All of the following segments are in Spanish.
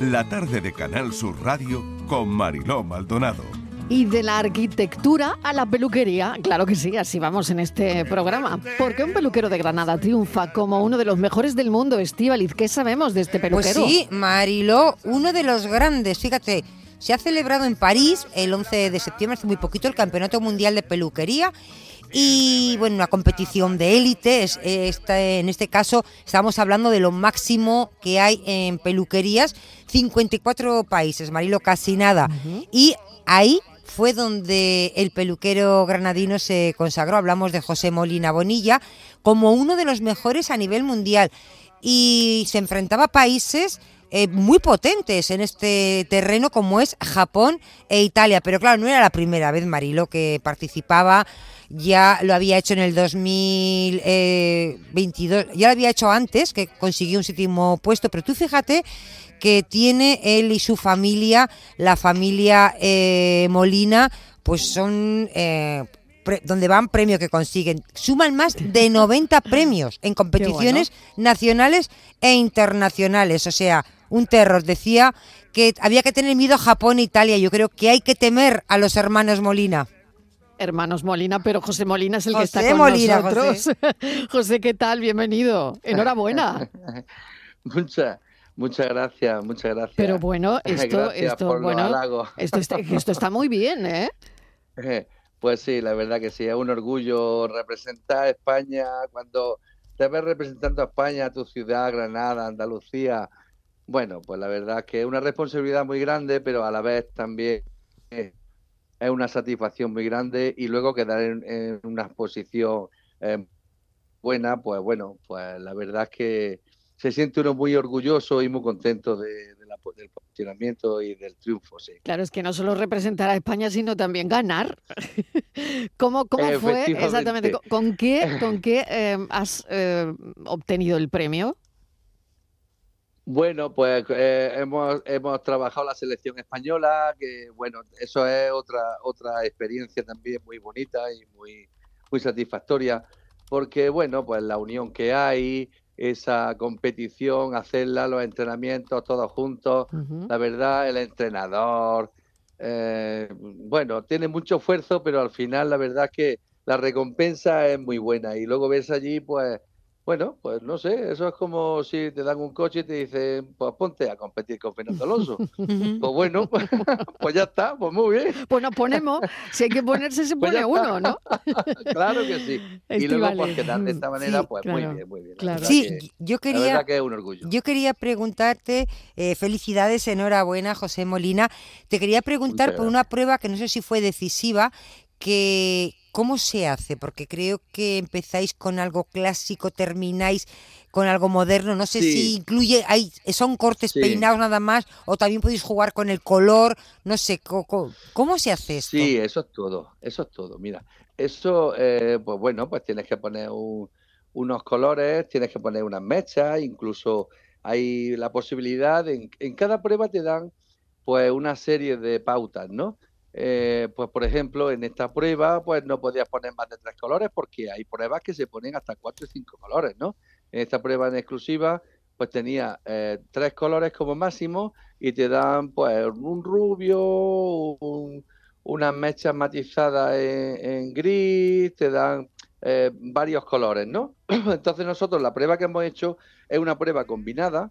la tarde de Canal Sur Radio con Mariló Maldonado. Y de la arquitectura a la peluquería, claro que sí, así vamos en este programa. ¿Por qué un peluquero de Granada triunfa como uno de los mejores del mundo, Estíbaliz? ¿Qué sabemos de este peluquero? Pues sí, Mariló, uno de los grandes, fíjate. Se ha celebrado en París el 11 de septiembre, hace muy poquito, el Campeonato Mundial de Peluquería y bueno, una competición de élite. En este caso estamos hablando de lo máximo que hay en peluquerías, 54 países, Marilo, casi nada. Y ahí fue donde el peluquero granadino se consagró. Hablamos de José Molina Bonilla como uno de los mejores a nivel mundial. Y se enfrentaba a países eh, muy potentes en este terreno como es Japón e Italia. Pero claro, no era la primera vez, Marilo, que participaba ya lo había hecho en el 2022, eh, ya lo había hecho antes, que consiguió un séptimo puesto, pero tú fíjate que tiene él y su familia, la familia eh, Molina, pues son... Eh, donde van premios que consiguen. Suman más de 90 premios en competiciones nacionales e internacionales. O sea, un terror. Decía que había que tener miedo a Japón e Italia. Yo creo que hay que temer a los hermanos Molina. Hermanos Molina, pero José Molina es el que está con nosotros. José. ¿qué tal? Bienvenido. Enhorabuena. muchas, muchas gracias, muchas gracias. Pero bueno, esto, esto, bueno, esto está, esto está muy bien, ¿eh? Pues sí, la verdad que sí, es un orgullo representar a España cuando te ves representando a España, a tu ciudad, Granada, Andalucía. Bueno, pues la verdad que es una responsabilidad muy grande, pero a la vez también es una satisfacción muy grande y luego quedar en, una exposición eh, buena, pues bueno, pues la verdad que se siente uno muy orgulloso y muy contento de, del posicionamiento y del triunfo. Sí. Claro, es que no solo representar a España, sino también ganar. ¿Cómo, cómo fue exactamente? ¿Con, qué, con qué eh, has eh, obtenido el premio? Bueno, pues eh, hemos, hemos trabajado la selección española, que bueno, eso es otra, otra experiencia también muy bonita y muy, muy satisfactoria, porque bueno, pues la unión que hay, esa competición, hacerla, los entrenamientos todos juntos, la verdad, el entrenador, eh, bueno, tiene mucho esfuerzo, pero al final la verdad es que la recompensa es muy buena y luego ves allí pues bueno, pues no sé, eso es como si te dan un coche y te dicen, pues ponte a competir con Fernando Alonso. pues bueno, pues ya está, pues muy bien. Pues nos ponemos, si hay que ponerse, se pues pone uno, ¿no? claro que sí. Y luego, pues quedar de esta manera, pues muy bien, muy bien. Sí, yo quería, que es un orgullo. yo quería preguntarte, eh, felicidades, enhorabuena, José Molina. Te quería preguntar por una prueba que no sé si fue decisiva, que, ¿Cómo se hace? Porque creo que empezáis con algo clásico, termináis con algo moderno. No sé si incluye, hay, son cortes peinados nada más o también podéis jugar con el color. No sé, ¿cómo, se hace esto? Sí, eso es todo, eso es todo. Mira, eso, eh, pues bueno, pues tienes que poner unos colores, tienes que poner unas mechas, incluso hay la posibilidad, en, en cada prueba te dan pues una serie de pautas, ¿no? Eh, pues por ejemplo, en esta prueba, pues no podías poner más de tres colores porque hay pruebas que se ponen hasta cuatro y cinco colores, ¿no? En esta prueba en exclusiva, pues tenía eh, tres colores como máximo y te dan pues un rubio, unas mechas matizadas en, gris, te dan eh, varios colores, ¿no? Entonces nosotros la prueba que hemos hecho es una prueba combinada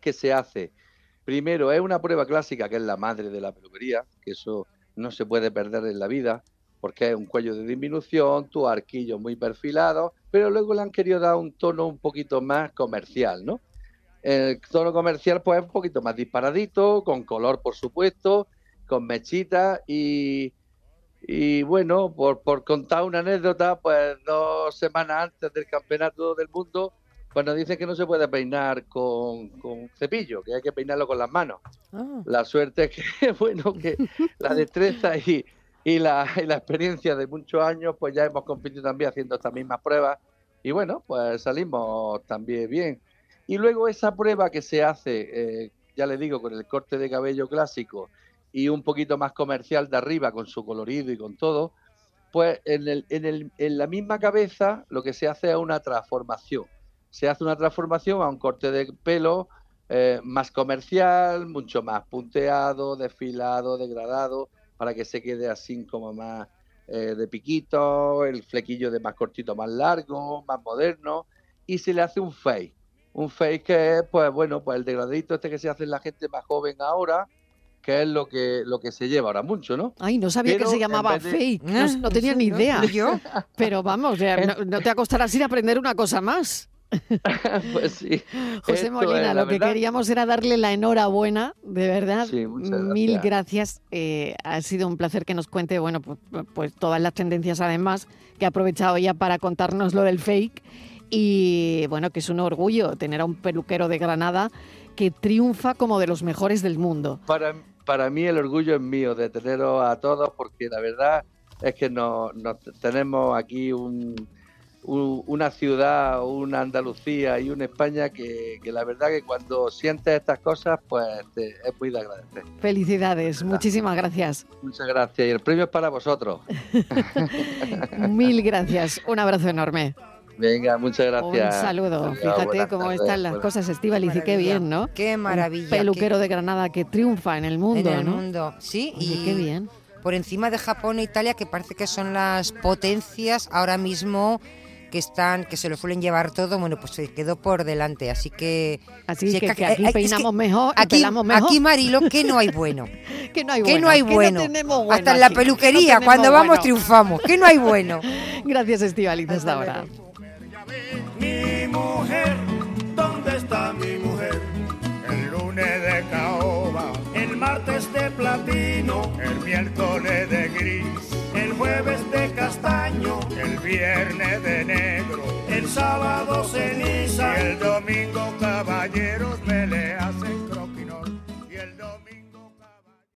que se hace Primero, es una prueba clásica que es la madre de la peluquería, que eso no se puede perder en la vida, porque es un cuello de disminución, tu arquillo muy perfilado, pero luego le han querido dar un tono un poquito más comercial, ¿no? El tono comercial pues es un poquito más disparadito, con color por supuesto, con mechitas y, bueno, por contar una anécdota, pues dos semanas antes del campeonato del mundo cuando dicen que no se puede peinar con, cepillo, que hay que peinarlo con las manos. Ah. La suerte es que, bueno, que la destreza y, la, experiencia de muchos años, pues ya hemos competido también haciendo estas mismas pruebas y bueno, pues salimos también bien. Y luego esa prueba que se hace, eh, ya le digo, con el corte de cabello clásico y un poquito más comercial de arriba, con su colorido y con todo, pues en, el, en, el, en la misma cabeza lo que se hace es una transformación se hace una transformación a un corte de pelo eh, más comercial, mucho más punteado, desfilado, degradado, para que se quede así como más eh, de piquito, el flequillo de más cortito, más largo, más moderno, y se le hace un fake. Un fake que es, pues bueno, pues el degradito este que se hace en la gente más joven ahora, que es lo que lo que se lleva ahora mucho, ¿no? Ay, no sabía que se llamaba fake, no, tenía ni idea. ¿Yo? Pero vamos, no, no, te acostarás sin aprender una cosa más. pues sí. José Molina, lo que queríamos era darle la enhorabuena, de verdad. Sí, Mil gracias. Eh, ha sido un placer que nos cuente, bueno, pues, pues, todas las tendencias además, que ha aprovechado ya para contarnos lo del fake. Y bueno, que es un orgullo tener a un peluquero de Granada que triunfa como de los mejores del mundo. Para, para mí el orgullo es mío de teneros a todos porque la verdad es que nos, tenemos aquí una ciudad, una Andalucía y una España que, la verdad que cuando sientes estas cosas pues es muy de agradecer. Felicidades, muchísimas gracias. Muchas gracias y el premio es para vosotros. Mil gracias, un abrazo enorme. Venga, muchas gracias. Un saludo. Fíjate cómo están las cosas, Estíbaliz, y qué bien, ¿no? Qué maravilla. peluquero de Granada que triunfa en el mundo, En el ¿no? mundo, sí. y qué bien. Por encima de Japón e Italia, que parece que son las potencias ahora mismo que están, que se lo suelen llevar todo, bueno, pues se quedó por delante. Así que. Así que, aquí peinamos mejor, aquí, mejor. Aquí, Marilo, que no hay bueno. que no hay bueno. Que no hay bueno. Hasta en la peluquería, cuando vamos triunfamos. Que no hay bueno. Gracias, Estivaliz, hasta ahora. Mi mujer, ¿dónde está mi mujer? El lunes de caoba, el martes de platino, el miércoles de gris, viernes de negro, el sábado ceniza, y el domingo caballeros me